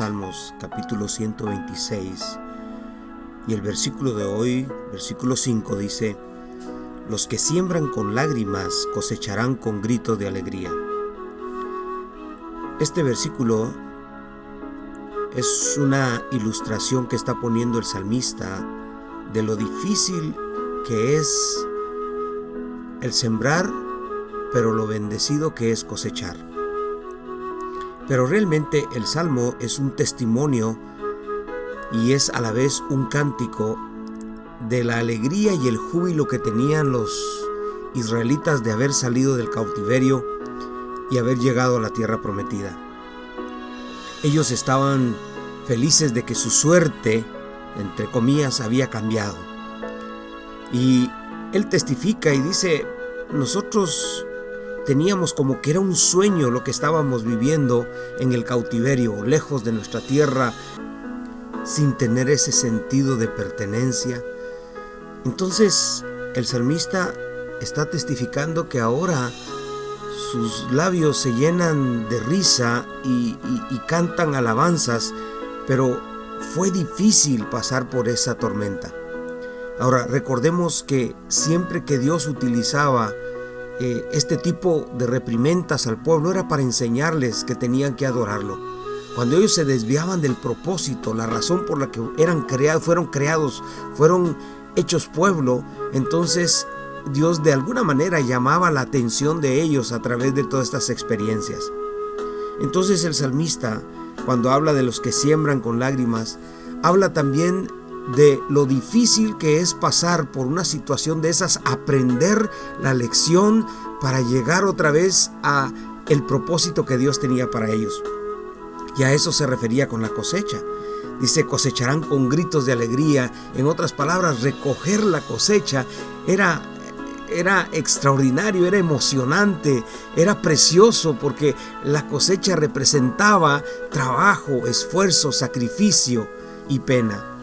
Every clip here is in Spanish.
Salmos capítulo 126 y el versículo de hoy, versículo 5 dice, Los que siembran con lágrimas cosecharán con grito de alegría. Este versículo es una ilustración que está poniendo el salmista de lo difícil que es el sembrar, pero lo bendecido que es cosechar. Pero realmente el salmo es un testimonio y es a la vez un cántico de la alegría y el júbilo que tenían los israelitas de haber salido del cautiverio y haber llegado a la tierra prometida. Ellos estaban felices de que su suerte, entre comillas, había cambiado. Y él testifica y dice, nosotros teníamos como que era un sueño lo que estábamos viviendo en el cautiverio, lejos de nuestra tierra, sin tener ese sentido de pertenencia. Entonces el salmista está testificando que ahora sus labios se llenan de risa y, cantan alabanzas, pero fue difícil pasar por esa tormenta. Ahora, recordemos que siempre que Dios utilizaba eh, este tipo de reprimentas al pueblo era para enseñarles que tenían que adorarlo. Cuando ellos se desviaban del propósito, la razón por la que eran creados, fueron creados, fueron hechos pueblo, entonces Dios de alguna manera llamaba la atención de ellos a través de todas estas experiencias. Entonces el salmista, cuando habla de los que siembran con lágrimas, habla también de lo difícil que es pasar por una situación de esas, aprender la lección para llegar otra vez a el propósito que Dios tenía para ellos. Y a eso se refería con la cosecha. Dice, cosecharán con gritos de alegría. En otras palabras, recoger la cosecha era era extraordinario, era emocionante, era precioso porque la cosecha representaba trabajo, esfuerzo, sacrificio y pena.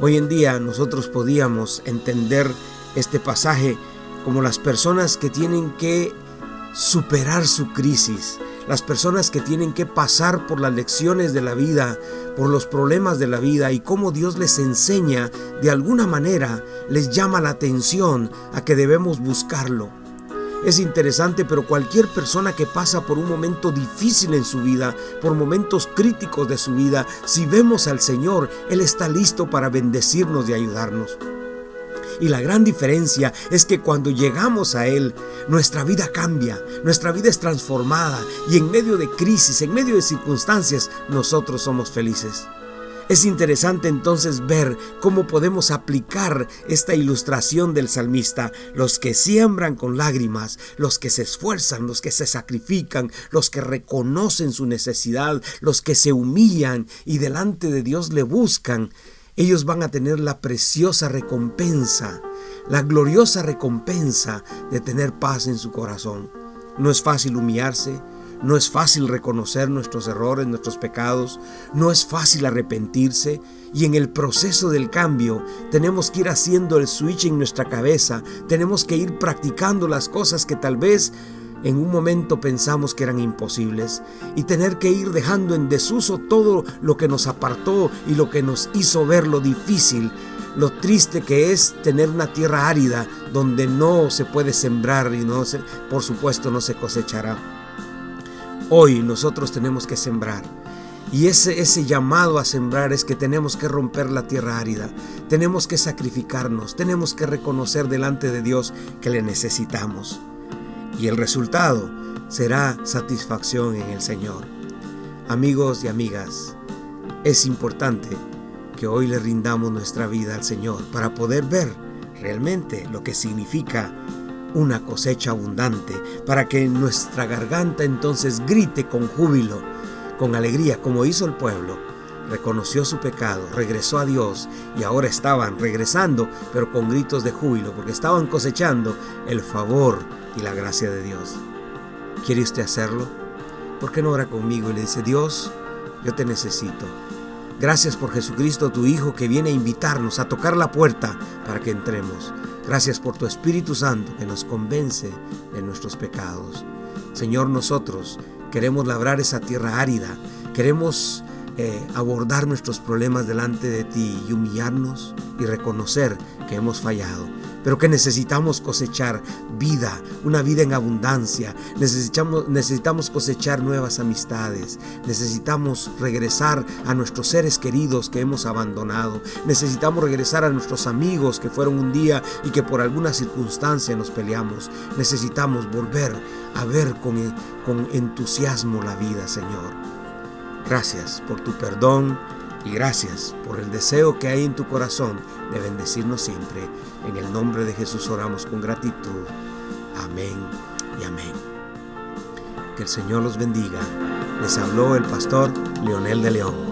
Hoy en día nosotros podíamos entender este pasaje como las personas que tienen que superar su crisis, las personas que tienen que pasar por las lecciones de la vida, por los problemas de la vida y cómo Dios les enseña, de alguna manera les llama la atención a que debemos buscarlo, es interesante, pero cualquier persona que pasa por un momento difícil en su vida, por momentos críticos de su vida, si vemos al Señor, Él está listo para bendecirnos y ayudarnos. Y la gran diferencia es que cuando llegamos a Él, nuestra vida cambia, nuestra vida es transformada y en medio de crisis, en medio de circunstancias, nosotros somos felices. Es interesante entonces ver cómo podemos aplicar esta ilustración del salmista. Los que siembran con lágrimas, los que se esfuerzan, los que se sacrifican, los que reconocen su necesidad, los que se humillan y delante de Dios le buscan, ellos van a tener la preciosa recompensa, la gloriosa recompensa de tener paz en su corazón. No es fácil humillarse, no es fácil reconocer nuestros errores, nuestros pecados, no es fácil arrepentirse. Y en el proceso del cambio tenemos que ir haciendo el switch en nuestra cabeza, tenemos que ir practicando las cosas que tal vez en un momento pensamos que eran imposibles. Y tener que ir dejando en desuso todo lo que nos apartó y lo que nos hizo ver lo difícil, lo triste que es tener una tierra árida donde no se puede sembrar y no por supuesto no se cosechará. Hoy nosotros tenemos que sembrar. Y ese, ese llamado a sembrar es que tenemos que romper la tierra árida, tenemos que sacrificarnos, tenemos que reconocer delante de Dios que le necesitamos. Y el resultado será satisfacción en el Señor. Amigos y amigas, es importante que hoy le rindamos nuestra vida al Señor para poder ver realmente lo que significa una cosecha abundante, para que nuestra garganta entonces grite con júbilo, con alegría, como hizo el pueblo. Reconoció su pecado, regresó a Dios y ahora estaban regresando, pero con gritos de júbilo, porque estaban cosechando el favor y la gracia de Dios. ¿Quiere usted hacerlo? ¿Por qué no ora conmigo y le dice, Dios, yo te necesito? Gracias por Jesucristo, tu Hijo, que viene a invitarnos a tocar la puerta para que entremos. Gracias por tu Espíritu Santo que nos convence de nuestros pecados. Señor, nosotros queremos labrar esa tierra árida, queremos eh, abordar nuestros problemas delante de ti y humillarnos y reconocer que hemos fallado, pero que necesitamos cosechar vida, una vida en abundancia, necesitamos, necesitamos cosechar nuevas amistades, necesitamos regresar a nuestros seres queridos que hemos abandonado, necesitamos regresar a nuestros amigos que fueron un día y que por alguna circunstancia nos peleamos, necesitamos volver a ver con, con entusiasmo la vida, Señor. Gracias por tu perdón gracias por el deseo que hay en tu corazón de bendecirnos siempre. En el nombre de Jesús oramos con gratitud. Amén y amén. Que el Señor los bendiga. Les habló el pastor Leonel de León.